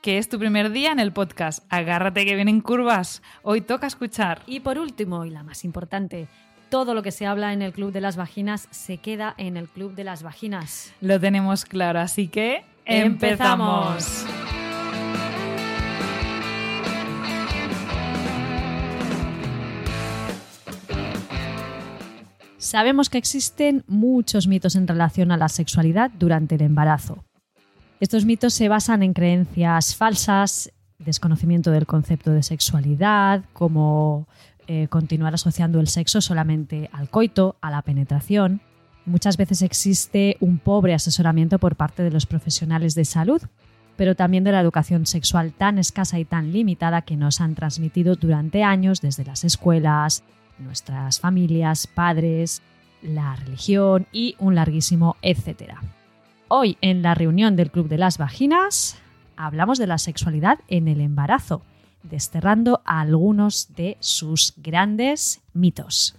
que es tu primer día en el podcast. Agárrate que vienen curvas. Hoy toca escuchar. Y por último, y la más importante, todo lo que se habla en el Club de las Vaginas se queda en el Club de las Vaginas. Lo tenemos claro, así que empezamos. Sabemos que existen muchos mitos en relación a la sexualidad durante el embarazo. Estos mitos se basan en creencias falsas, desconocimiento del concepto de sexualidad, como eh, continuar asociando el sexo solamente al coito, a la penetración. Muchas veces existe un pobre asesoramiento por parte de los profesionales de salud, pero también de la educación sexual tan escasa y tan limitada que nos han transmitido durante años desde las escuelas, nuestras familias, padres, la religión y un larguísimo etcétera. Hoy en la reunión del Club de las Vaginas hablamos de la sexualidad en el embarazo, desterrando algunos de sus grandes mitos.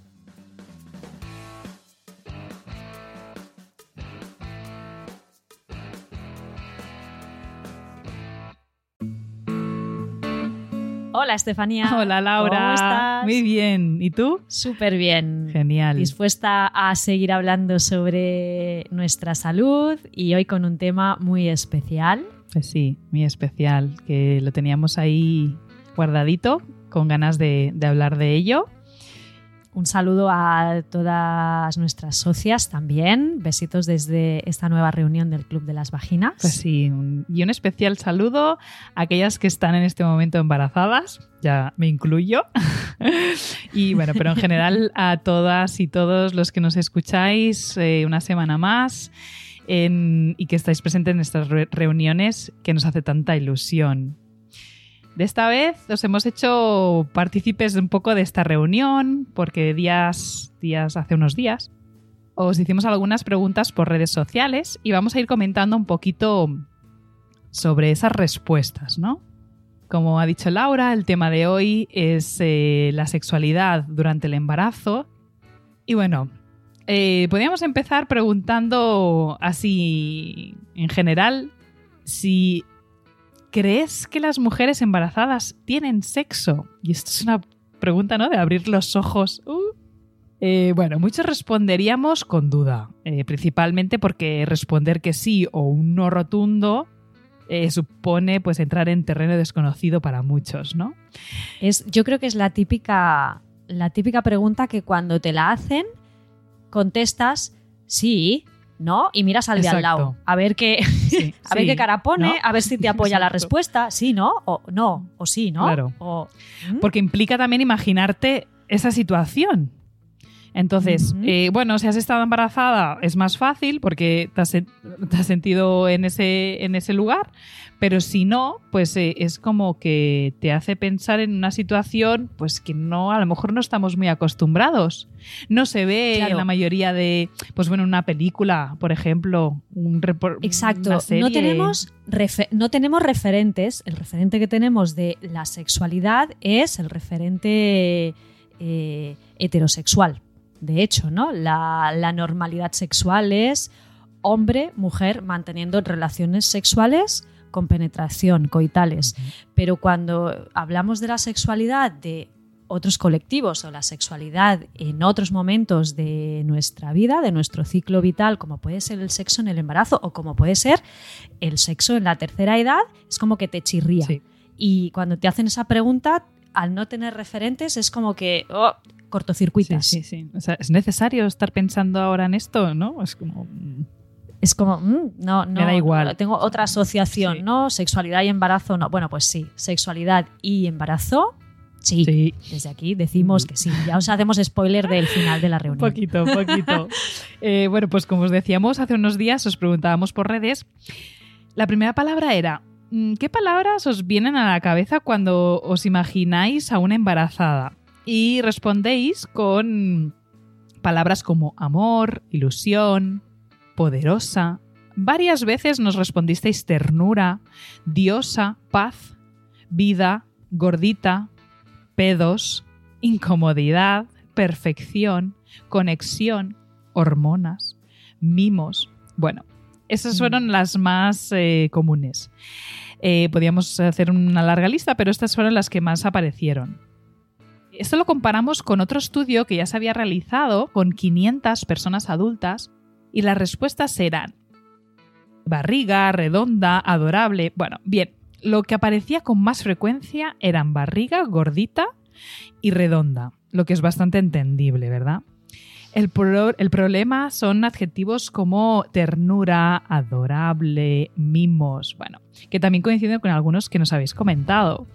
Hola Estefanía. Hola Laura. ¿Cómo estás? Muy bien. ¿Y tú? Súper bien. Genial. Dispuesta a seguir hablando sobre nuestra salud y hoy con un tema muy especial. Pues sí, muy especial, que lo teníamos ahí guardadito, con ganas de, de hablar de ello. Un saludo a todas nuestras socias también. Besitos desde esta nueva reunión del Club de las Vaginas. Pues sí, y un especial saludo a aquellas que están en este momento embarazadas, ya me incluyo. y bueno, pero en general a todas y todos los que nos escucháis eh, una semana más y que estáis presentes en estas re- reuniones que nos hace tanta ilusión. De esta vez os hemos hecho partícipes un poco de esta reunión, porque días, días, hace unos días, os hicimos algunas preguntas por redes sociales y vamos a ir comentando un poquito sobre esas respuestas, ¿no? Como ha dicho Laura, el tema de hoy es eh, la sexualidad durante el embarazo. Y bueno, eh, podríamos empezar preguntando así en general si crees que las mujeres embarazadas tienen sexo. Y esto es una pregunta, ¿no? De abrir los ojos. Uh. Eh, bueno, muchos responderíamos con duda, eh, principalmente porque responder que sí o un no rotundo eh, supone pues entrar en terreno desconocido para muchos, ¿no? Es, yo creo que es la típica, la típica pregunta que cuando te la hacen contestas sí, ¿no? Y miras al de al lado. A ver qué, Sí, a ver sí, qué cara pone, ¿no? a ver si te apoya la respuesta. Sí, ¿no? O no, o sí, ¿no? Claro. O, ¿Mm? Porque implica también imaginarte esa situación. Entonces, eh, bueno, si has estado embarazada es más fácil porque te has, sen- te has sentido en ese, en ese lugar, pero si no, pues eh, es como que te hace pensar en una situación pues que no, a lo mejor no estamos muy acostumbrados. No se ve Claro. en la mayoría de, pues bueno, una película, por ejemplo, un repor- Exacto, una serie. no tenemos, no tenemos referentes. El referente que tenemos de la sexualidad es el referente eh, heterosexual. De hecho, ¿no? La, la normalidad sexual es hombre, mujer manteniendo relaciones sexuales con penetración, coitales. Pero cuando hablamos de la sexualidad de otros colectivos o la sexualidad en otros momentos de nuestra vida, de nuestro ciclo vital, como puede ser el sexo en el embarazo o como puede ser el sexo en la tercera edad, es como que te chirría. Sí. Y cuando te hacen esa pregunta, al no tener referentes, es como que oh, cortocircuitas. sí, sí. O sea, es necesario estar pensando ahora en esto, ¿no? Es como. mm, Es como, mm, no, no. Me da igual. tengo otra asociación, Sí. ¿no? Sexualidad y embarazo, no. Bueno, pues sí, sexualidad y embarazo, sí. Sí, Desde aquí decimos que sí. Ya os hacemos spoiler del final de la un reunión. poquito, poquito. Eh, bueno, pues como os decíamos hace unos días, os preguntábamos por redes. La primera palabra era mm, ¿qué palabras os vienen a la cabeza cuando os imagináis a una embarazada? Y respondéis con palabras como amor, ilusión, poderosa. Varias veces nos respondisteis ternura, diosa, paz, vida, gordita, pedos, incomodidad, perfección, conexión, hormonas, mimos. Bueno, esas Mm. fueron las más eh, comunes. Eh, podíamos hacer una larga lista, pero estas fueron las que más aparecieron. Esto lo comparamos con otro estudio que ya se había realizado con 500 personas adultas y las respuestas eran barriga, redonda, adorable. Bueno, bien, lo que aparecía con más frecuencia eran barriga, gordita y redonda, lo que es bastante entendible, ¿verdad? El, pro- el problema son adjetivos como ternura, adorable, mimos, bueno, que también coinciden con algunos que nos habéis comentado.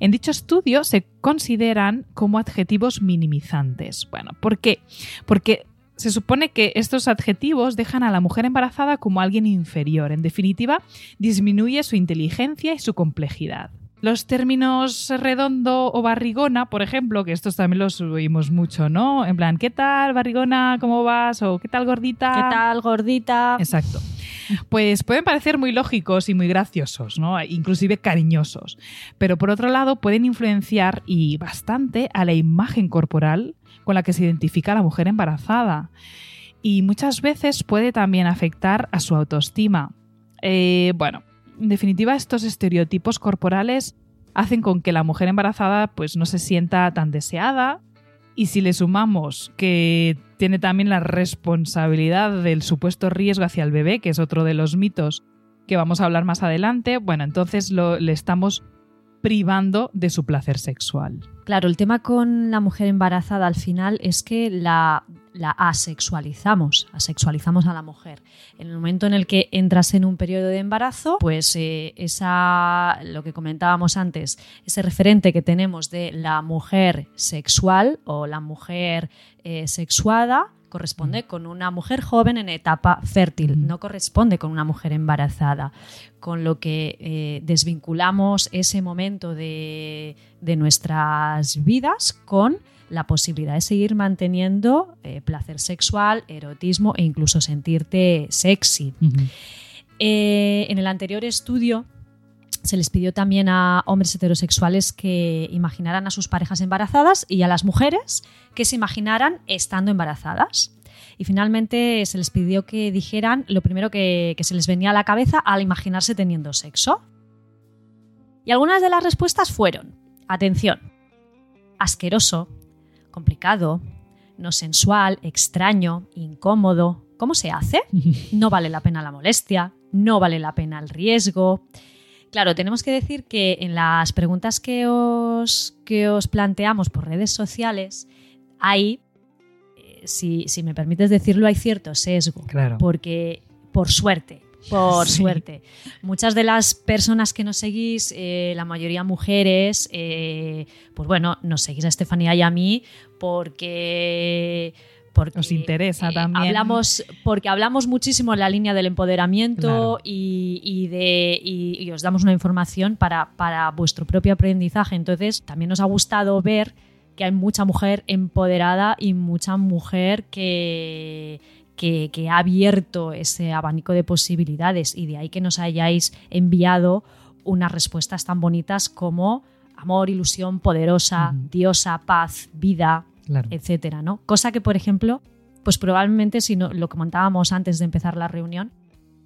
En dicho estudio se consideran como adjetivos minimizantes. Bueno, ¿por qué? Porque se supone que estos adjetivos dejan a la mujer embarazada como alguien inferior. En definitiva, disminuye su inteligencia y su complejidad. Los términos redondo o barrigona, por ejemplo, que estos también los oímos mucho, ¿no? En plan, ¿qué tal barrigona? ¿Cómo vas? O ¿qué tal gordita? ¿Qué tal, gordita? Exacto. Pues pueden parecer muy lógicos y muy graciosos, ¿no? Inclusive cariñosos. Pero por otro lado pueden influenciar y bastante a la imagen corporal con la que se identifica a la mujer embarazada. Y muchas veces puede también afectar a su autoestima. Eh, bueno, en definitiva, estos estereotipos corporales hacen con que la mujer embarazada pues, no se sienta tan deseada. Y si le sumamos que tiene también la responsabilidad del supuesto riesgo hacia el bebé, que es otro de los mitos que vamos a hablar más adelante, bueno, entonces lo- le estamos privando de su placer sexual. Claro, el tema con la mujer embarazada al final es que la, la asexualizamos, asexualizamos a la mujer. En el momento en el que entras en un periodo de embarazo, pues eh, esa, lo que comentábamos antes, ese referente que tenemos de la mujer sexual o la mujer eh, sexuada, corresponde con una mujer joven en etapa fértil, Ujú. no corresponde con una mujer embarazada, con lo que eh, desvinculamos ese momento de, de nuestras vidas con la posibilidad de seguir manteniendo eh, placer sexual, erotismo e incluso sentirte sexy. Eh, en el anterior estudio se les pidió también a hombres heterosexuales que imaginaran a sus parejas embarazadas y a las mujeres que se imaginaran estando embarazadas. Y finalmente se les pidió que dijeran lo primero que, que se les venía a la cabeza al imaginarse teniendo sexo. Y algunas de las respuestas fueron, atención, asqueroso, complicado, no sensual, extraño, incómodo. ¿Cómo se hace? No vale la pena la molestia, no vale la pena el riesgo. Claro, tenemos que decir que en las preguntas que os, que os planteamos por redes sociales hay, eh, si, si me permites decirlo, hay cierto sesgo. Claro. Porque, por suerte, por Sí. suerte, muchas de las personas que nos seguís, eh, la mayoría mujeres, eh, pues bueno, nos seguís a Estefanía y a mí porque... Porque, Os interesa eh, también. Hablamos, porque hablamos muchísimo en la línea del empoderamiento Claro. y, y de, y, y os damos una información para, para vuestro propio aprendizaje. Entonces, también nos ha gustado ver que hay mucha mujer empoderada y mucha mujer que, que, que ha abierto ese abanico de posibilidades y de ahí que nos hayáis enviado unas respuestas tan bonitas como amor, ilusión, poderosa, diosa, paz, vida, Claro. etcétera, ¿no? Cosa que, por ejemplo, pues probablemente si no, lo comentábamos antes de empezar la reunión,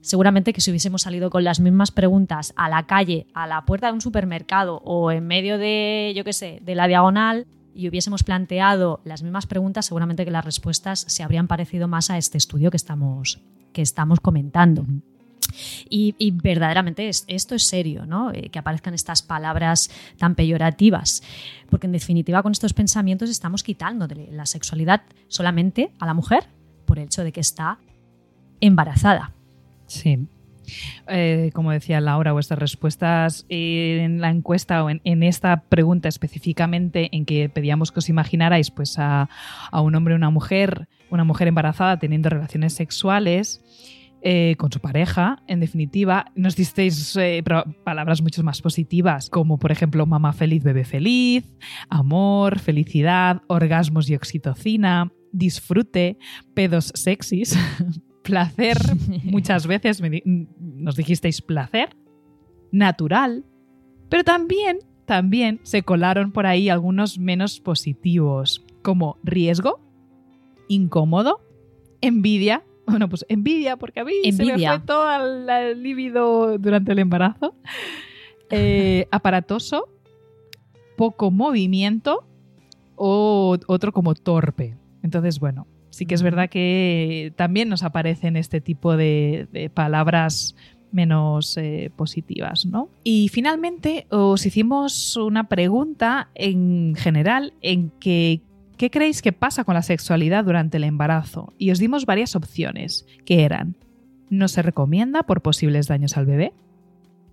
seguramente que si hubiésemos salido con las mismas preguntas a la calle, a la puerta de un supermercado o en medio de, yo qué sé, de la diagonal y hubiésemos planteado las mismas preguntas, seguramente que las respuestas se habrían parecido más a este estudio que estamos, que estamos comentando. Y verdaderamente es- esto es serio, ¿no? Eh, que aparezcan estas palabras tan peyorativas. Porque en definitiva con estos pensamientos estamos quitando la sexualidad solamente a la mujer por el hecho de que está embarazada. Sí. Eh, como decía Laura, vuestras respuestas en la encuesta o en, esta pregunta específicamente en que pedíamos que os imaginarais pues a, a un hombre o una mujer, una mujer embarazada teniendo relaciones sexuales, eh, con su pareja, en definitiva. Nos disteis eh, palabras mucho más positivas, como por ejemplo mamá feliz, bebé feliz, amor, felicidad, orgasmos y oxitocina, disfrute, pedos sexys, placer, muchas veces nos dijisteis placer, natural, pero también, también se colaron por ahí algunos menos positivos, como riesgo, incómodo, envidia, bueno, pues envidia, porque a mí se me fue todo el líbido durante el embarazo. Eh, aparatoso, poco movimiento o otro como torpe. Entonces, bueno, sí que es verdad que también nos aparecen este tipo de, palabras menos eh, positivas, ¿no? Y finalmente os hicimos una pregunta en general en que ¿qué creéis que pasa con la sexualidad durante el embarazo? Y os dimos varias opciones, que eran no se recomienda por posibles daños al bebé.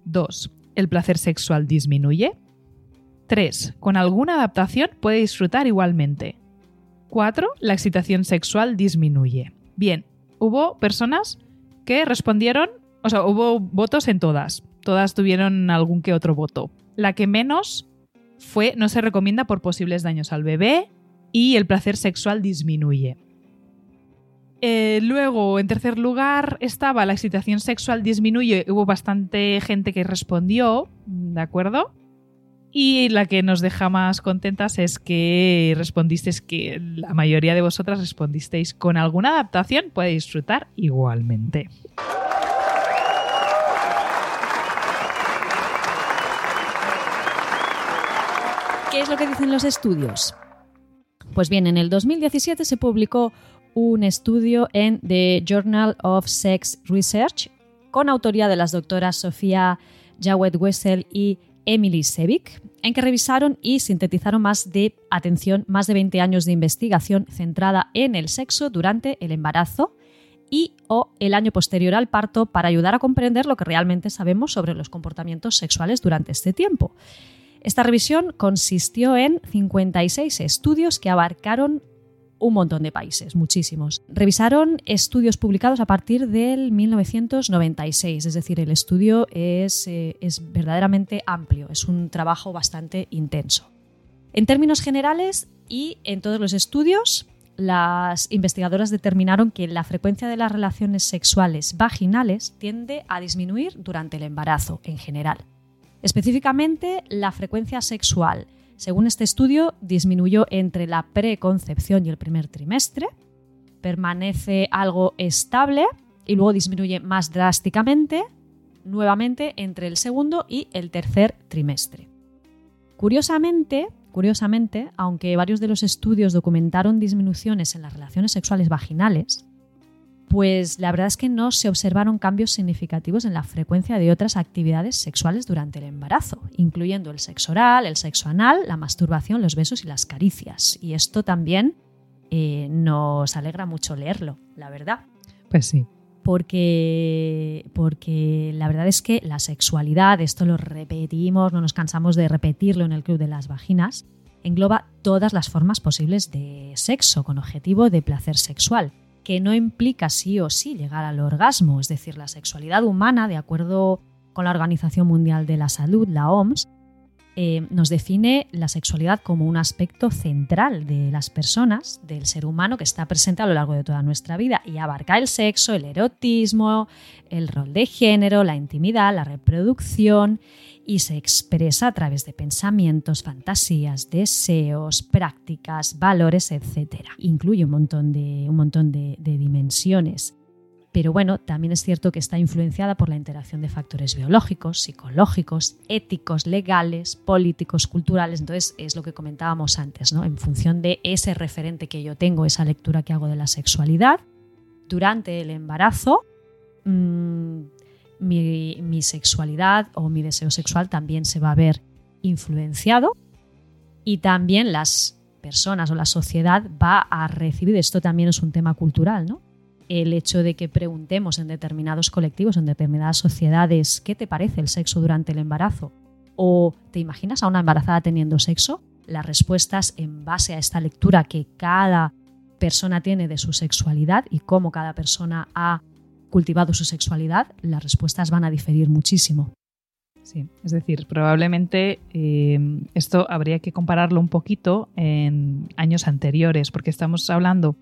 2. El placer sexual disminuye. 3. Con alguna adaptación puede disfrutar igualmente. 4. La excitación sexual disminuye. Bien, hubo personas que respondieron, o sea, hubo votos en todas. Todas tuvieron algún que otro voto. La que menos fue no se recomienda por posibles daños al bebé y el placer sexual disminuye. Eh, luego, en tercer lugar, estaba la excitación sexual disminuye. Hubo bastante gente que respondió, ¿de acuerdo? Y la que nos deja más contentas es que respondisteis que la mayoría de vosotras respondisteis con alguna adaptación puede disfrutar igualmente. ¿Qué es lo que dicen los estudios? Pues bien, en el 2017 se publicó un estudio en The Journal of Sex Research con autoría de las doctoras Sofía Jawed Wessel y Emily Sevic, en que revisaron y sintetizaron más de, atención, más de 20 años de investigación centrada en el sexo durante el embarazo y o el año posterior al parto para ayudar a comprender lo que realmente sabemos sobre los comportamientos sexuales durante este tiempo. Esta revisión consistió en 56 estudios que abarcaron un montón de países, muchísimos. Revisaron estudios publicados a partir del 1996, es decir, el estudio es, eh, es verdaderamente amplio, es un trabajo bastante intenso. En términos generales y en todos los estudios, las investigadoras determinaron que la frecuencia de las relaciones sexuales vaginales tiende a disminuir durante el embarazo en general. Específicamente, la frecuencia sexual según este estudio, disminuyó entre la preconcepción y el primer trimestre, permanece algo estable y luego disminuye más drásticamente nuevamente entre el segundo y el tercer trimestre. Curiosamente, curiosamente, aunque varios de los estudios documentaron disminuciones en las relaciones sexuales vaginales, pues la verdad es que no se observaron cambios significativos en la frecuencia de otras actividades sexuales durante el embarazo, incluyendo el sexo oral, el sexo anal, la masturbación, los besos y las caricias. Y esto también eh, nos alegra mucho leerlo, la verdad. Pues sí. Porque, porque la verdad es que la sexualidad, esto lo repetimos, no nos cansamos de repetirlo en el Club de las Vaginas, engloba todas las formas posibles de sexo con objetivo de placer sexual que no implica sí o sí llegar al orgasmo, es decir, la sexualidad humana, de acuerdo con la Organización Mundial de la Salud, la OMS, eh, nos define la sexualidad como un aspecto central de las personas, del ser humano que está presente a lo largo de toda nuestra vida y abarca el sexo, el erotismo, el rol de género, la intimidad, la reproducción y se expresa a través de pensamientos, fantasías, deseos, prácticas, valores, etc. Incluye un montón de, un montón de, dimensiones. Pero bueno, también es cierto que está influenciada por la interacción de factores biológicos, psicológicos, éticos, legales, políticos, culturales. Entonces, es lo que comentábamos antes, ¿no? En función de ese referente que yo tengo, esa lectura que hago de la sexualidad, durante el embarazo, mmm, mi, sexualidad o mi deseo sexual también se va a ver influenciado y también las personas o la sociedad va a recibir, esto también es un tema cultural, ¿no? El hecho de que preguntemos en determinados colectivos, en determinadas sociedades, ¿qué te parece el sexo durante el embarazo? ¿O te imaginas a una embarazada teniendo sexo? Las respuestas en base a esta lectura que cada persona tiene de su sexualidad y cómo cada persona ha cultivado su sexualidad, las respuestas van a diferir muchísimo. Sí, es decir, probablemente eh, esto habría que compararlo un poquito en años anteriores, porque estamos hablando,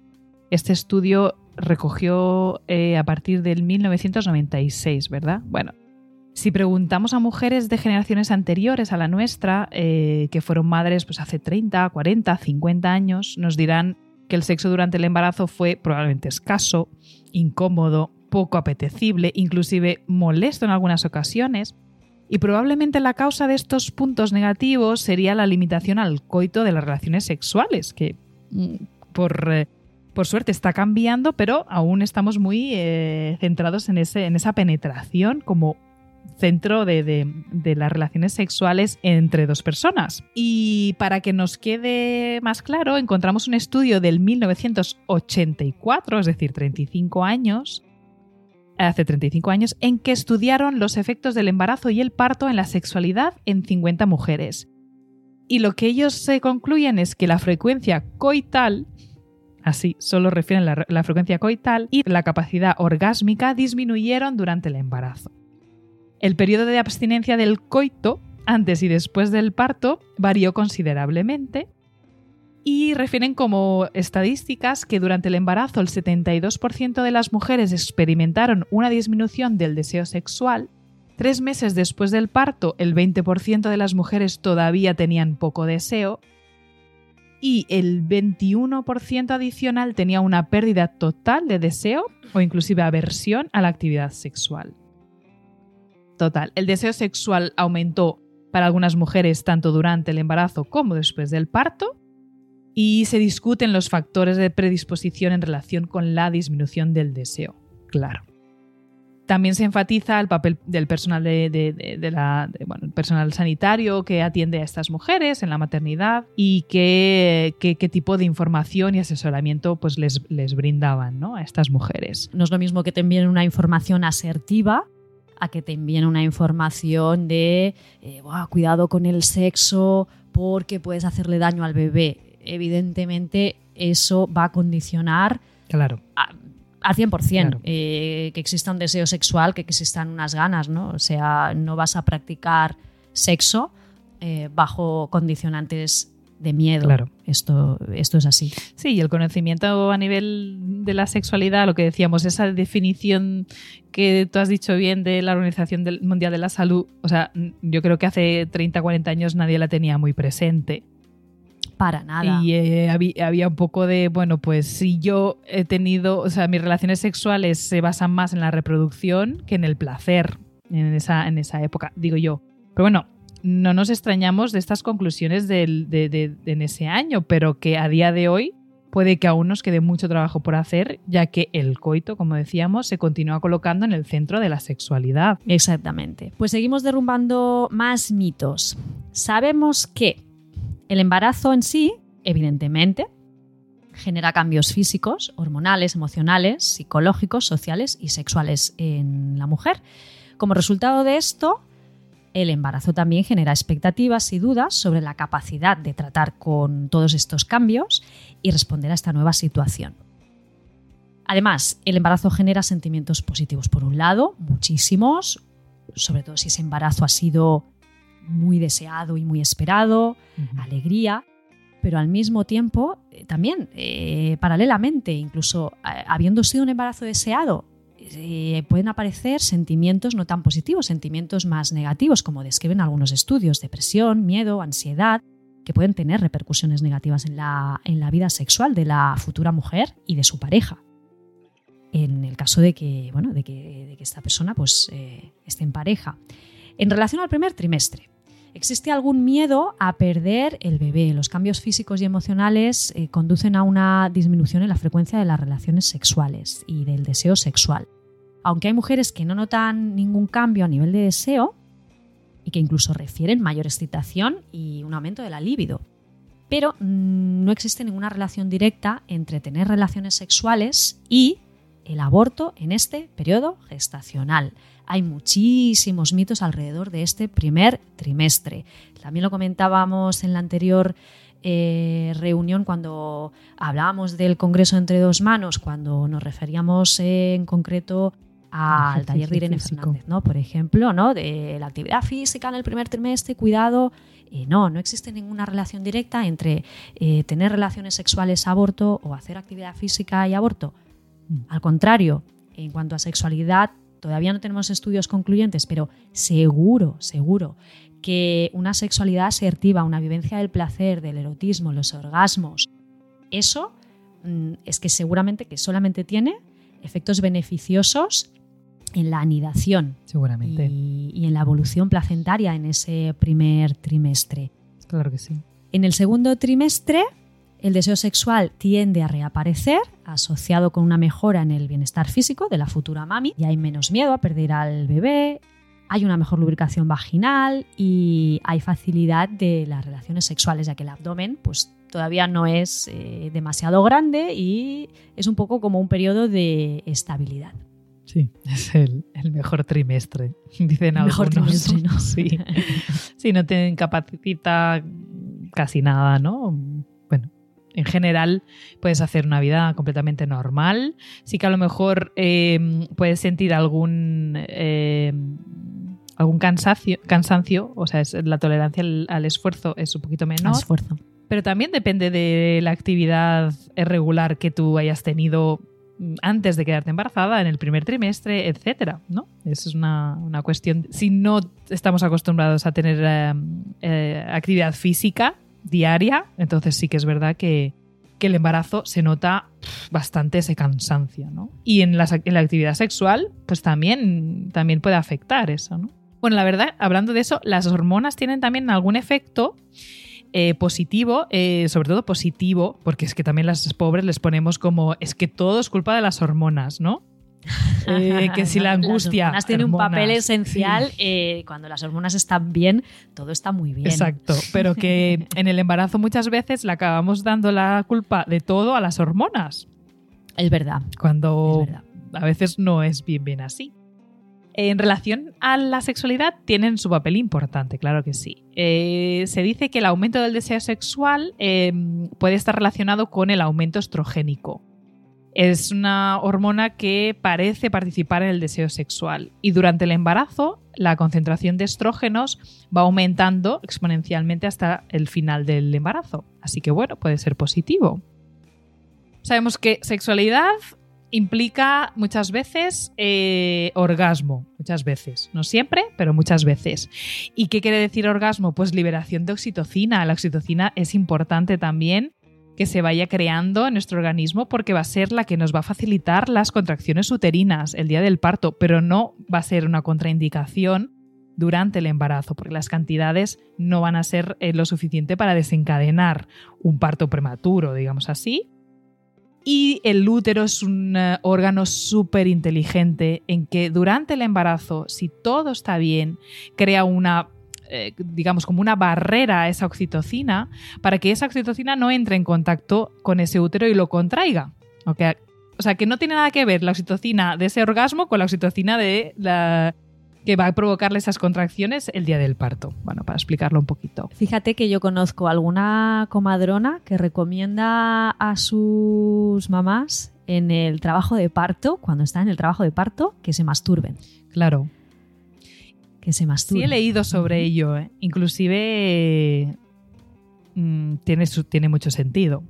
este estudio recogió eh, a partir del 1996, ¿verdad? Bueno, si preguntamos a mujeres de generaciones anteriores a la nuestra, eh, que fueron madres pues, hace 30, 40, 50 años, nos dirán que el sexo durante el embarazo fue probablemente escaso, incómodo, poco apetecible, inclusive molesto en algunas ocasiones. Y probablemente la causa de estos puntos negativos sería la limitación al coito de las relaciones sexuales, que mm, por, eh, por suerte está cambiando, pero aún estamos muy eh, centrados en, ese, en esa penetración como centro de, de, las relaciones sexuales entre dos personas. Y para que nos quede más claro, encontramos un estudio del 1984, es decir, 35 años, hace 35 años, en que estudiaron los efectos del embarazo y el parto en la sexualidad en 50 mujeres. Y lo que ellos se concluyen es que la frecuencia coital, así solo refieren la, la frecuencia coital, y la capacidad orgásmica disminuyeron durante el embarazo. El periodo de abstinencia del coito, antes y después del parto, varió considerablemente y refieren como estadísticas que durante el embarazo el 72% de las mujeres experimentaron una disminución del deseo sexual, tres meses después del parto el 20% de las mujeres todavía tenían poco deseo. Y el 21% adicional tenía una pérdida total de deseo o inclusive aversión a la actividad sexual. Total, el deseo sexual aumentó para algunas mujeres tanto durante el embarazo como después del parto y se discuten los factores de predisposición en relación con la disminución del deseo. Claro. También se enfatiza el papel del personal, sanitario que atiende a estas mujeres en la maternidad y qué, tipo de información y asesoramiento pues les, brindaban a estas mujeres. No es lo mismo que te envíen una información asertiva a que te envíen una información de eh, cuidado con el sexo porque puedes hacerle daño al bebé. Evidentemente eso va a condicionar claro. al 100% eh, que exista un deseo sexual, que existan unas ganas, ¿no? O sea, no vas a practicar sexo eh, bajo condicionantes de miedo. Claro. Esto, esto es así. Sí, y el conocimiento a nivel de la sexualidad, lo que decíamos, esa definición que tú has dicho bien de la Organización Mundial de la Salud, o sea, yo creo que hace 30, 40 años nadie la tenía muy presente. Para nada. Y eh, había, un poco de, bueno, pues si yo he tenido, o sea, mis relaciones sexuales se basan más en la reproducción que en el placer en esa, en esa época, digo yo. Pero bueno, no nos extrañamos de estas conclusiones de, en ese año, pero que a día de hoy puede que aún nos quede mucho trabajo por hacer, ya que el coito, como decíamos, se continúa colocando en el centro de la sexualidad. Exactamente. Pues seguimos derrumbando más mitos. Sabemos que el embarazo en sí, evidentemente, genera cambios físicos, hormonales, emocionales, psicológicos, sociales y sexuales en la mujer. Como resultado de esto, el embarazo también genera expectativas y dudas sobre la capacidad de tratar con todos estos cambios y responder a esta nueva situación. Además, el embarazo genera sentimientos positivos por un lado, muchísimos, sobre todo si ese embarazo ha sido muy deseado y muy esperado, alegría, pero al mismo tiempo eh, también, eh, paralelamente, incluso eh, habiendo sido un embarazo deseado, eh, pueden aparecer sentimientos no tan positivos, sentimientos más negativos, como describen algunos estudios, depresión, miedo, ansiedad, que pueden tener repercusiones negativas en la, en la vida sexual de la futura mujer y de su pareja. En el caso de que, bueno, de que, esta persona pues, esté en pareja. En relación al primer trimestre, ¿Existe algún miedo a perder el bebé? Los cambios físicos y emocionales eh, conducen a una disminución en la frecuencia de las relaciones sexuales y del deseo sexual. Aunque hay mujeres que no notan ningún cambio a nivel de deseo y que incluso refieren mayor excitación y un aumento de la libido. Pero mm, no existe ninguna relación directa entre tener relaciones sexuales y el aborto en este periodo gestacional. Hay muchísimos mitos alrededor de este primer trimestre. También lo comentábamos en la anterior eh, reunión cuando hablábamos del Congreso entre dos manos, cuando nos referíamos en concreto al taller de Irene físico. Fernández, ¿no? Por ejemplo, ¿no? De la actividad física en el primer trimestre, cuidado. Eh, no, no existe ninguna relación directa entre eh, tener relaciones sexuales, aborto o hacer actividad física y aborto. Al contrario, en cuanto a sexualidad, todavía no tenemos estudios concluyentes, pero seguro, seguro que una sexualidad asertiva, una vivencia del placer, del erotismo, los orgasmos, eso mm, es que seguramente que solamente tiene efectos beneficiosos en la anidación Seguramente. y, y en la evolución placentaria en ese primer trimestre. Claro que sí. En el segundo trimestre, el deseo sexual tiende a reaparecer, asociado con una mejora en el bienestar físico de la futura mami, y hay menos miedo a perder al bebé, hay una mejor lubricación vaginal y hay facilidad de las relaciones sexuales, ya que el abdomen pues, todavía no es eh, demasiado grande y es un poco como un periodo de estabilidad. Sí, es el, el mejor trimestre, dicen El mejor algunos. trimestre, ¿no? Sí. sí, no te incapacita casi nada, ¿no? En general puedes hacer una vida completamente normal. Sí que a lo mejor eh, puedes sentir algún... eh, algún cansancio, cansancio, o sea, es, la tolerancia al, al esfuerzo es un poquito menor. Esfuerzo. Pero también depende de la actividad regular que tú hayas tenido antes de quedarte embarazada, en el primer trimestre, etcétera, ¿no? Eso es una, una cuestión. Si no estamos acostumbrados a tener eh, actividad física diaria, entonces sí que es verdad que, que el embarazo se nota bastante ese cansancio, ¿no? Y en, las- en la actividad sexual, pues también, también puede afectar eso, ¿no? Bueno, la verdad, hablando de eso, las hormonas tienen también algún efecto eh, positivo, eh, sobre todo positivo, porque es que también las pobres les ponemos como, es que todo es culpa de las hormonas, ¿no? Eh, que si la angustia. Las hormonas tienen un papel esencial. sí. eh, cuando las hormonas están bien, todo está muy bien. Exacto, pero que en el embarazo muchas veces le acabamos dando la culpa de todo a las hormonas, Es verdad. cuando Es verdad. a veces no es bien bien así. En relación a la sexualidad tienen su papel importante, claro que sí. Eh, se dice que el aumento del deseo sexual eh, puede estar relacionado con el aumento estrogénico. Es una hormona que parece participar en el deseo sexual y durante el embarazo la concentración de estrógenos va aumentando exponencialmente hasta el final del embarazo. Así que bueno, puede ser positivo. Sabemos que sexualidad implica muchas veces eh, orgasmo, muchas veces, no siempre, pero muchas veces. ¿Y qué quiere decir orgasmo? Pues liberación de oxitocina. La oxitocina es importante también que se vaya creando en nuestro organismo porque va a ser la que nos va a facilitar las contracciones uterinas el día del parto, pero no va a ser una contraindicación durante el embarazo, porque las cantidades no van a ser eh, lo suficiente para desencadenar un parto prematuro, digamos así. Y el útero es un eh, órgano súper inteligente en que durante el embarazo, si todo está bien, crea una, eh, digamos, como una barrera a esa oxitocina para que esa oxitocina no entre en contacto con ese útero y lo contraiga. Ok, O sea, que no tiene nada que ver la oxitocina de ese orgasmo con la oxitocina de la que va a provocarle esas contracciones el día del parto. Bueno, para explicarlo un poquito. Fíjate que yo conozco alguna comadrona que recomienda a sus mamás en el trabajo de parto, cuando están en el trabajo de parto, que se masturben. Claro. Que se masturben. Sí he leído sobre ello. ¿eh? Inclusive mm, tiene, su- tiene mucho sentido.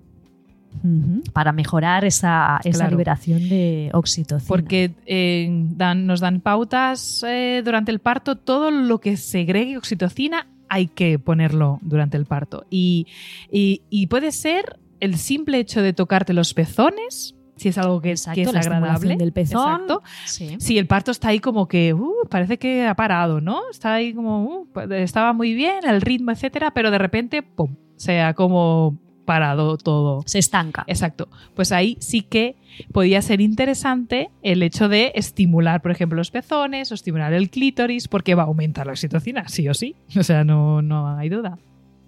Para mejorar esa, liberación de oxitocina. Porque eh, dan- nos dan pautas eh, durante el parto. Todo lo que segregue oxitocina hay que ponerlo durante el parto. Y, y- y puede ser el simple hecho de tocarte los pezones, si es algo que, Exacto, que es la agradable. del pezón. Exacto. Sí. Si el parto está ahí como que uh, parece que ha parado, ¿no? Está ahí como uh, estaba muy bien, el ritmo, etcétera, pero de repente, pum, se ha como parado todo. Se estanca. Exacto. Pues ahí sí que podía ser interesante el hecho de estimular, por ejemplo, los pezones o estimular el clítoris, porque va a aumentar la oxitocina, sí o sí. O sea, no, no hay duda.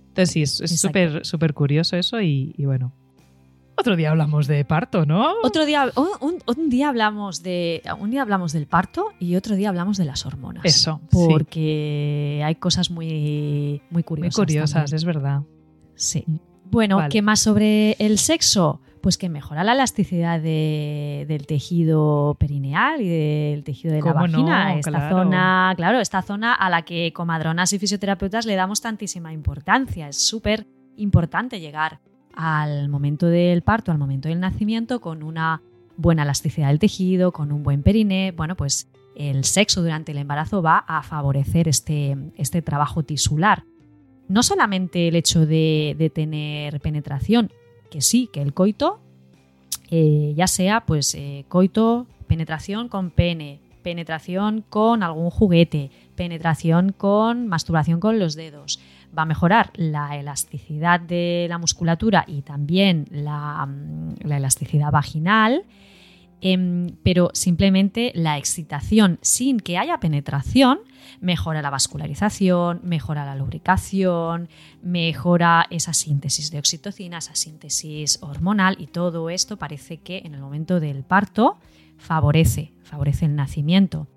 Entonces sí, es súper súper curioso eso y, y bueno. Otro día hablamos de parto, ¿no? Otro día, un, un- un día hablamos de, un día hablamos del parto y otro día hablamos de las hormonas. Eso, sí. Porque hay cosas muy, muy Muy curiosas. curiosas, también. es verdad. Sí. Mm. Bueno, Vale. ¿qué más sobre el sexo? pues que mejora la elasticidad de- del tejido perineal y del tejido de la ¿Cómo no? vagina. esta Claro. zona, claro, esta zona a la que comadronas y fisioterapeutas le damos tantísima importancia. Es súper importante llegar al momento del parto, al momento del nacimiento, con una buena elasticidad del tejido, con un buen periné. Bueno, pues el sexo durante el embarazo va a favorecer este, este trabajo tisular. No solamente el hecho de, tener penetración, que sí, que el coito, eh, ya sea pues eh, coito, penetración con pene, penetración con algún juguete, penetración con masturbación con los dedos, va a mejorar la elasticidad de la musculatura y también la, mm, la elasticidad vaginal, em, pero simplemente la excitación sin que haya penetración mejora la vascularización, mejora la lubricación, mejora esa síntesis de oxitocina, esa síntesis hormonal y todo esto parece que en el momento del parto favorece, favorece el nacimiento.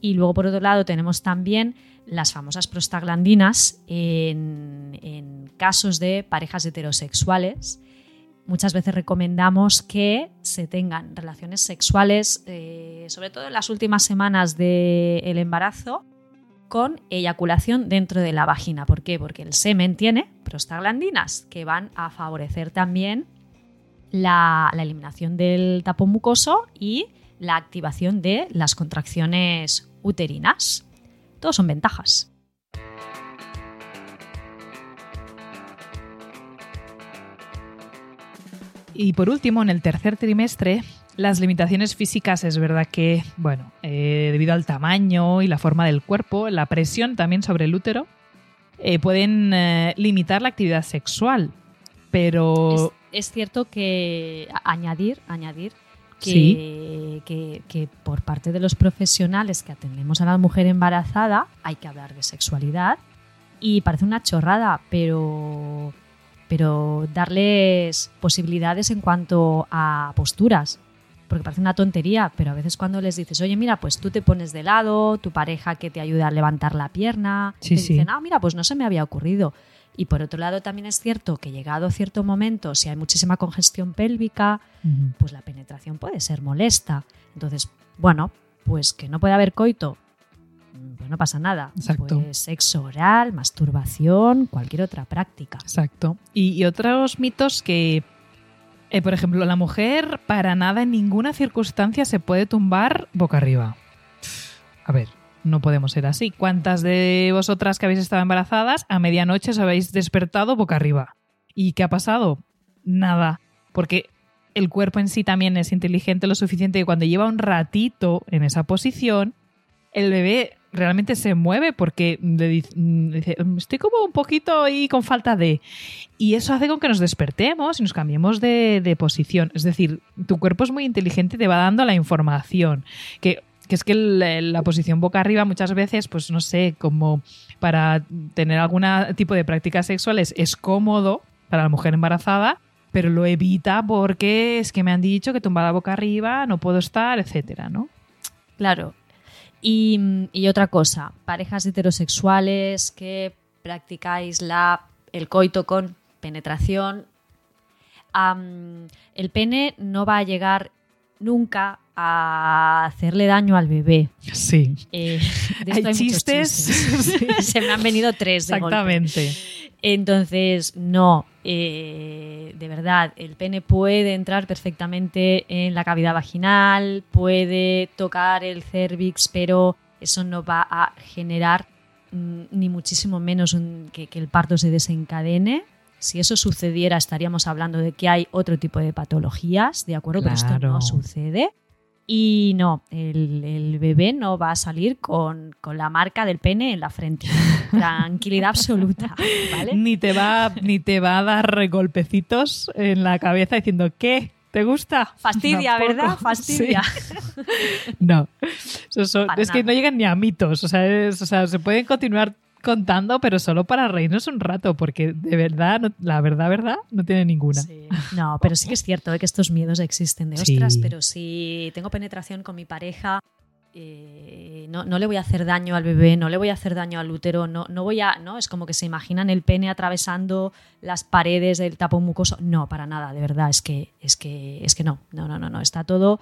Y luego por otro lado tenemos también las famosas prostaglandinas en, casos de parejas heterosexuales. Muchas veces recomendamos que se tengan relaciones sexuales, eh, sobre todo en las últimas semanas del embarazo, con eyaculación dentro de la vagina. ¿Por qué? Porque el semen tiene prostaglandinas que van a favorecer también la, la eliminación del tapón mucoso y la activación de las contracciones uterinas. Todos son ventajas. Y por último, en el tercer trimestre, las limitaciones físicas es verdad que, bueno, eh, debido al tamaño y la forma del cuerpo, la presión también sobre el útero, eh, pueden eh, limitar la actividad sexual. Pero Es, es cierto que añadir, añadir que, Sí. que- que por parte de los profesionales que atendemos a la mujer embarazada hay que hablar de sexualidad y parece una chorrada, pero, pero darles posibilidades en cuanto a posturas. Porque parece una tontería, pero a veces cuando les dices, oye, mira, pues tú te pones de lado, tu pareja que te ayuda a levantar la pierna, Sí, te sí. dicen, ah, mira, pues no se me había ocurrido. Y por otro lado, también es cierto que llegado cierto momento, si hay muchísima congestión pélvica, pues la penetración puede ser molesta. Entonces, bueno, pues que no puede haber coito, pues no pasa nada. Exacto. Pues sexo oral, masturbación, cualquier otra práctica. Exacto. Y, y otros mitos que, eh, por ejemplo, la mujer para nada en ninguna circunstancia se puede tumbar boca arriba. A ver, no podemos ser así. ¿Cuántas de vosotras que habéis estado embarazadas a medianoche os habéis despertado boca arriba? ¿Y qué ha pasado? Nada. Porque el cuerpo en sí también es inteligente lo suficiente que cuando lleva un ratito en esa posición, el bebé realmente se mueve porque le dice, mm, dice, estoy como un poquito ahí con falta de... Y eso hace con que nos despertemos y nos cambiemos de, de posición. Es decir, tu cuerpo es muy inteligente y te va dando la información. Que, que es que la posición boca arriba muchas veces, pues no sé, como para tener algún tipo de prácticas sexuales es cómodo para la mujer embarazada, pero lo evita porque es que me han dicho que tumbada boca arriba no puedo estar, etcétera, ¿no? Claro. Y, y otra cosa, parejas heterosexuales que practicáis la, el coito con penetración, el pene no va a llegar nunca a hacerle daño al bebé. Sí. Eh, de Hay esto muchos chistes. Se me han venido tres de golpe. Exactamente. Entonces, no, eh, de verdad, el pene puede entrar perfectamente en la cavidad vaginal, puede tocar el cervix, pero eso no va a generar mm, ni muchísimo menos un- que, que el parto se desencadene. Si eso sucediera, estaríamos hablando de que hay otro tipo de patologías, ¿de acuerdo? Pero esto no sucede. Y no, el, el bebé no va a salir con, con la marca del pene en la frente. Tranquilidad absoluta, ¿vale? Ni te va, ni te va a dar golpecitos en la cabeza diciendo ¿qué? ¿Te gusta? Fastidia, Tampoco. ¿verdad? Fastidia. Sí. No. Eso es que no llegan ni a mitos. O sea, es- o sea, se pueden continuar contando, pero solo para reírnos un rato, porque de verdad, no- la verdad, verdad, no tiene ninguna. Sí. No, pero sí que es cierto ¿eh? que estos miedos existen de Sí. ostras, pero si tengo penetración con mi pareja, eh, no, no, le voy a hacer daño al bebé, no le voy a hacer daño al útero, no, no voy a, ¿no? Es como que se imaginan el pene atravesando las paredes del tapón mucoso. No, para nada, de verdad, es que, es que, es que no, no, no, no, no. Está todo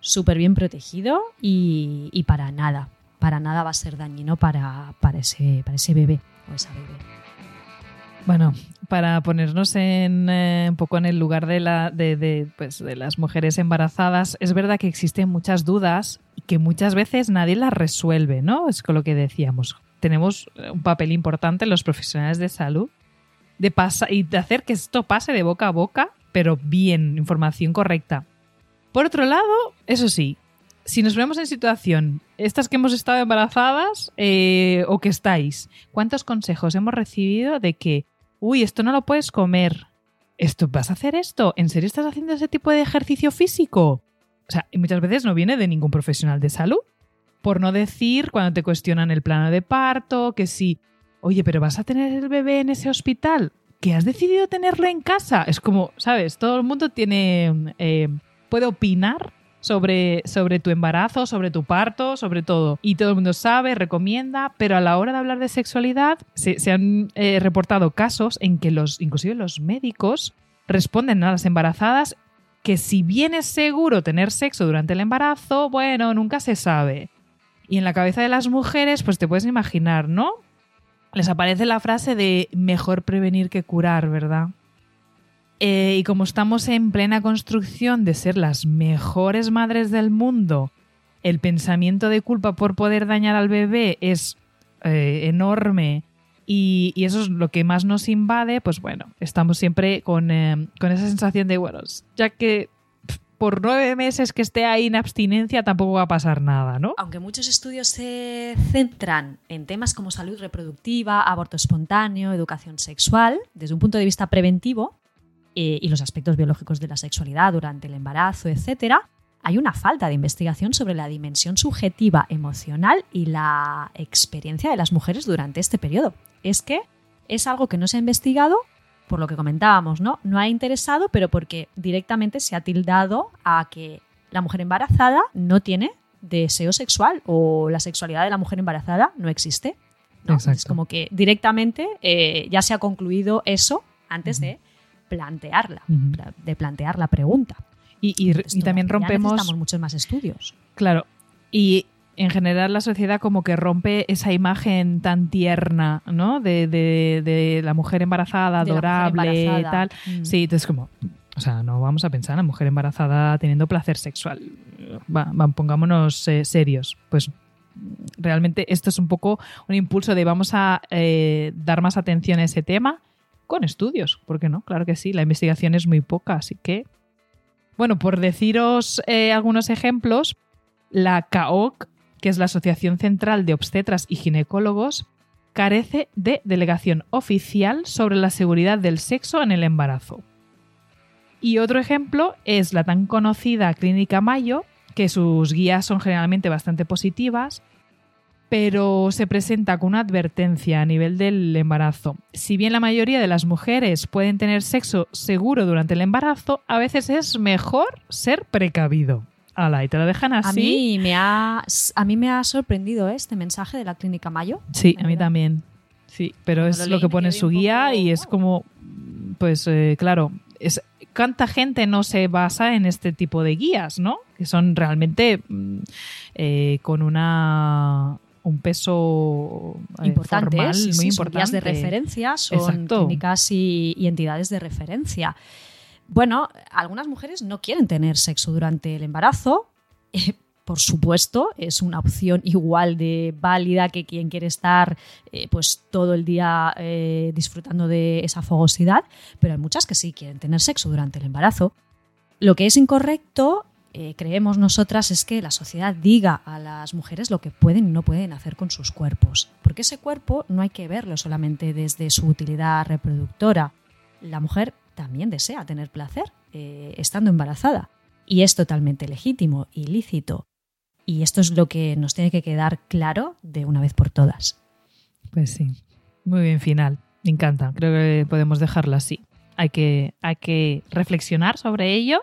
súper bien protegido y, y, para nada, para nada va a ser dañino para, para, ese, para ese bebé o esa bebé. Bueno, para ponernos en, eh, un poco en el lugar de, la, de, pues, de, las mujeres embarazadas, es verdad que existen muchas dudas y que muchas veces nadie las resuelve, ¿no? Es con lo que decíamos. Tenemos un papel importante los profesionales de salud de pasa y de hacer que esto pase de boca a boca, pero bien, información correcta. Por otro lado, eso sí, si nos vemos en situación, estas que hemos estado embarazadas eh, o que estáis, ¿cuántos consejos hemos recibido de que uy, esto no lo puedes comer. ¿Esto vas a hacer esto? ¿En serio estás haciendo ese tipo de ejercicio físico? O sea, y muchas veces no viene de ningún profesional de salud. Por no decir cuando te cuestionan el plano de parto, que si, oye, pero vas a tener el bebé en ese hospital, que has decidido tenerlo en casa. Es como, ¿sabes? Todo el mundo tiene. Eh, puede opinar sobre, sobre tu embarazo, sobre tu parto, sobre todo. Y todo el mundo sabe, recomienda, pero a la hora de hablar de sexualidad se, se han eh, reportado casos en que los, inclusive los médicos responden a las embarazadas que si bien es seguro tener sexo durante el embarazo, bueno, nunca se sabe. Y en la cabeza de las mujeres, pues te puedes imaginar, ¿no? Les aparece la frase de mejor prevenir que curar, ¿verdad? Eh, y como estamos en plena construcción de ser las mejores madres del mundo, el pensamiento de culpa por poder dañar al bebé es eh, enorme y, eso es lo que más nos invade, pues bueno, estamos siempre con, eh, con esa sensación de, bueno, ya que por nueve meses que esté ahí en abstinencia tampoco va a pasar nada, ¿no? Aunque muchos estudios se centran en temas como salud reproductiva, aborto espontáneo, educación sexual, desde un punto de vista preventivo, eh, y los aspectos biológicos de la sexualidad durante el embarazo, etc., hay una falta de investigación sobre la dimensión subjetiva, emocional y la experiencia de las mujeres durante este periodo. Es que es algo que no se ha investigado, por lo que comentábamos, ¿no? No ha interesado, pero porque directamente se ha tildado a que la mujer embarazada no tiene deseo sexual o la sexualidad de la mujer embarazada no existe. ¿no? Es como que directamente eh, ya se ha concluido eso antes uh -huh. de plantearla, uh -huh. de plantear la pregunta. Y, y, y también rompemos... Necesitamos muchos más estudios. Claro. Y en general la sociedad como que rompe esa imagen tan tierna, ¿no? De, de, de la mujer embarazada, De adorable, mujer embarazada. tal. Mm. Sí, entonces como... O sea, no vamos a pensar en la mujer embarazada teniendo placer sexual. Va, va, pongámonos eh, serios. Pues realmente esto es un poco un impulso de vamos a eh, dar más atención a ese tema con estudios, ¿por qué no? Claro que sí, la investigación es muy poca, así que... Bueno, por deciros eh, algunos ejemplos, la CAOC, que es la Asociación Central de Obstetras y Ginecólogos, carece de delegación oficial sobre la seguridad del sexo en el embarazo. Y otro ejemplo es la tan conocida Clínica Mayo, que sus guías son generalmente bastante positivas, pero se presenta con una advertencia a nivel del embarazo. Si bien la mayoría de las mujeres pueden tener sexo seguro durante el embarazo, a veces es mejor ser precavido. Ala, y te lo dejan así. A mí me ha, a mí me ha sorprendido ¿eh? este mensaje de la Clínica Mayo. Sí, a mí también. Sí, pero Cuando es lo lo que pone su guía poco, y es como, pues eh, claro, es, ¿cuánta gente no se basa en este tipo de guías, no? Que son realmente mm, eh, con una un peso eh, formal sí, muy sí, son importante. guías de referencia, son Exacto. clínicas y, y entidades de referencia. Bueno, algunas mujeres no quieren tener sexo durante el embarazo. Eh, por supuesto, es una opción igual de válida que quien quiere estar eh, pues todo el día eh, disfrutando de esa fogosidad, pero hay muchas que sí quieren tener sexo durante el embarazo. Lo que es incorrecto, eh, creemos nosotras, es que la sociedad diga a las mujeres lo que pueden y no pueden hacer con sus cuerpos, porque ese cuerpo no hay que verlo solamente desde su utilidad reproductora. La mujer también desea tener placer eh, estando embarazada y es totalmente legítimo y lícito. Y esto es lo que nos tiene que quedar claro de una vez por todas. Pues sí, muy bien final. Me encanta. Creo que podemos dejarlo así. Hay que, hay que reflexionar sobre ello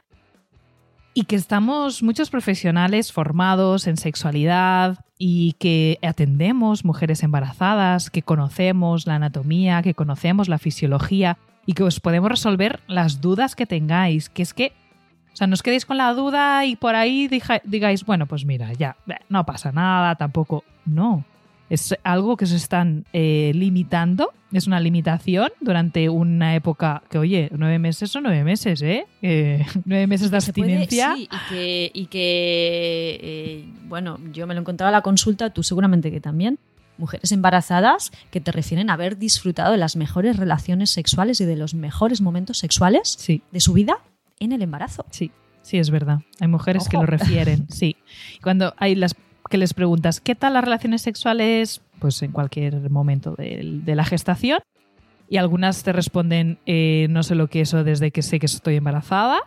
y que estamos muchos profesionales formados en sexualidad y que atendemos mujeres embarazadas, que conocemos la anatomía, que conocemos la fisiología y que os podemos resolver las dudas que tengáis, que es que o sea, no os quedéis con la duda y por ahí digáis, bueno, pues mira, ya, no pasa nada, tampoco. No, es algo que se están eh, limitando, es una limitación durante una época que, oye, nueve meses son nueve meses, ¿eh? nueve meses de abstinencia. sí, y que, y que eh, bueno, yo me lo encontraba en la consulta, tú seguramente que también. Mujeres embarazadas que te refieren a haber disfrutado de las mejores relaciones sexuales y de los mejores momentos sexuales de su vida en el embarazo. Sí, sí, es verdad. Hay mujeres que lo refieren, sí. Cuando hay las que les preguntas, ¿qué tal las relaciones sexuales? Pues en cualquier momento de, la gestación. Y algunas te responden, eh, no sé lo que eso desde que sé que estoy embarazada.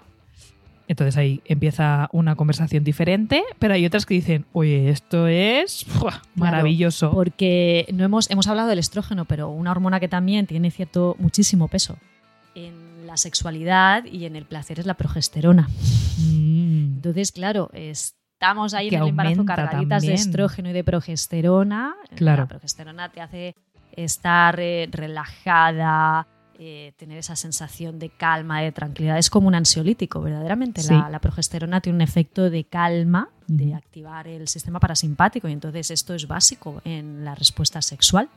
Entonces ahí empieza una conversación diferente, pero hay otras que dicen, oye, esto es maravilloso. porque no hemos, hemos hablado del estrógeno, pero una hormona que también tiene cierto, muchísimo peso en la sexualidad y en el placer es la progesterona. Mm. Entonces, claro, estamos ahí en el embarazo cargaditas de estrógeno y de progesterona. Claro. La progesterona te hace estar eh, relajada, eh, tener esa sensación de calma, de tranquilidad. Es como un ansiolítico, verdaderamente. La, progesterona tiene un efecto de calma, de activar el sistema parasimpático y entonces esto es básico en la respuesta sexual.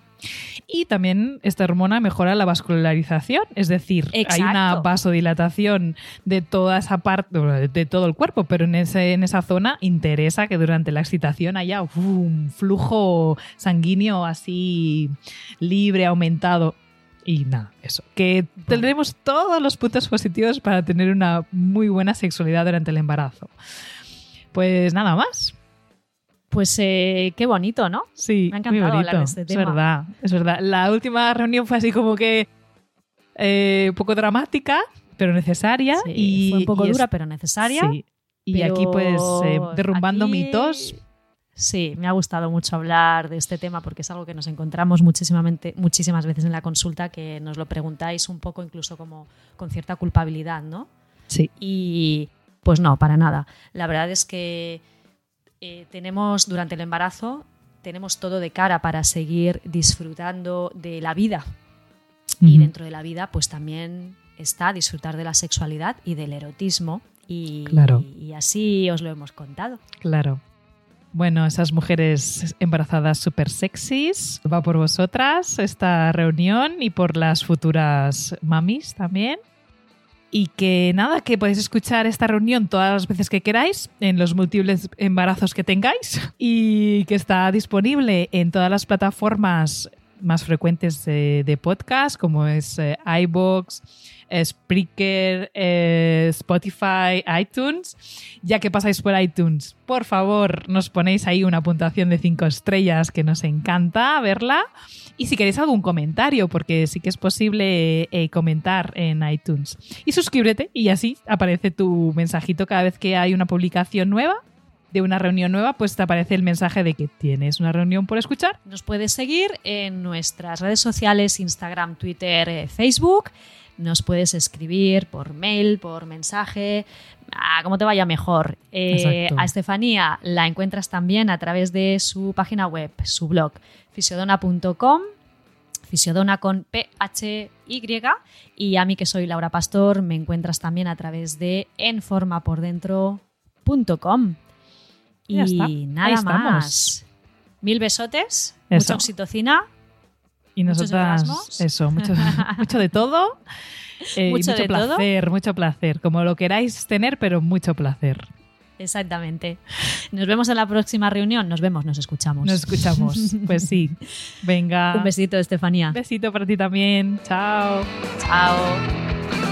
Y también esta hormona mejora la vascularización, es decir, hay una vasodilatación de toda esa parte, de todo el cuerpo, pero en, ese, en esa zona interesa que durante la excitación haya un flujo sanguíneo así libre, aumentado. Y nada, eso. Que tendremos todos los puntos positivos para tener una muy buena sexualidad durante el embarazo. Pues nada más. Pues eh, qué bonito, ¿no? Sí, me ha encantado hablar de este tema. Es verdad, es verdad. La última reunión fue así como que eh, un poco dramática, pero necesaria. y fue un poco dura, pero necesaria. Sí. Y aquí pues eh, derrumbando mitos Sí, me ha gustado mucho hablar de este tema porque es algo que nos encontramos muchísimamente, muchísimas veces en la consulta, que nos lo preguntáis un poco incluso como con cierta culpabilidad, ¿no? Sí. Y pues no, para nada. La verdad es que eh, tenemos durante el embarazo, tenemos todo de cara para seguir disfrutando de la vida. Y dentro de la vida, pues también está disfrutar de la sexualidad y del erotismo. Y, claro. y así os lo hemos contado. Claro. Bueno, esas mujeres embarazadas súper sexys, va por vosotras esta reunión y por las futuras mamis también. Y que nada, que podéis escuchar esta reunión todas las veces que queráis, en los múltiples embarazos que tengáis, y que está disponible en todas las plataformas más frecuentes de, podcast, como es eh, iBox, Spreaker, eh, Spotify, iTunes. Ya que pasáis por iTunes, por favor, nos ponéis ahí una puntuación de 5 estrellas que nos encanta verla. Y si queréis algún comentario, porque sí que es posible eh, comentar en iTunes. Y suscríbete y así aparece tu mensajito cada vez que hay una publicación nueva de una reunión nueva, pues te aparece el mensaje de que tienes una reunión por escuchar. Nos puedes seguir en nuestras redes sociales, Instagram, Twitter, eh, Facebook. Nos puedes escribir por mail, por mensaje, a como te vaya mejor. Eh, a Estefanía la encuentras también a través de su página web, su blog, fisiodona.com, fisiodona con P-H-Y. Y a mí, que soy Laura Pastor, me encuentras también a través de enformapordentro.com. Y nada más. Mil besotes, mucha oxitocina. Y nosotras, eso, mucho, mucho de todo. Eh, mucho, mucho placer, mucho placer. Como lo queráis tener, pero mucho placer. Exactamente. Nos vemos en la próxima reunión. Nos vemos, nos escuchamos. Nos escuchamos. Pues sí. Venga. Un besito, Estefanía. Un besito para ti también. Chao. Chao.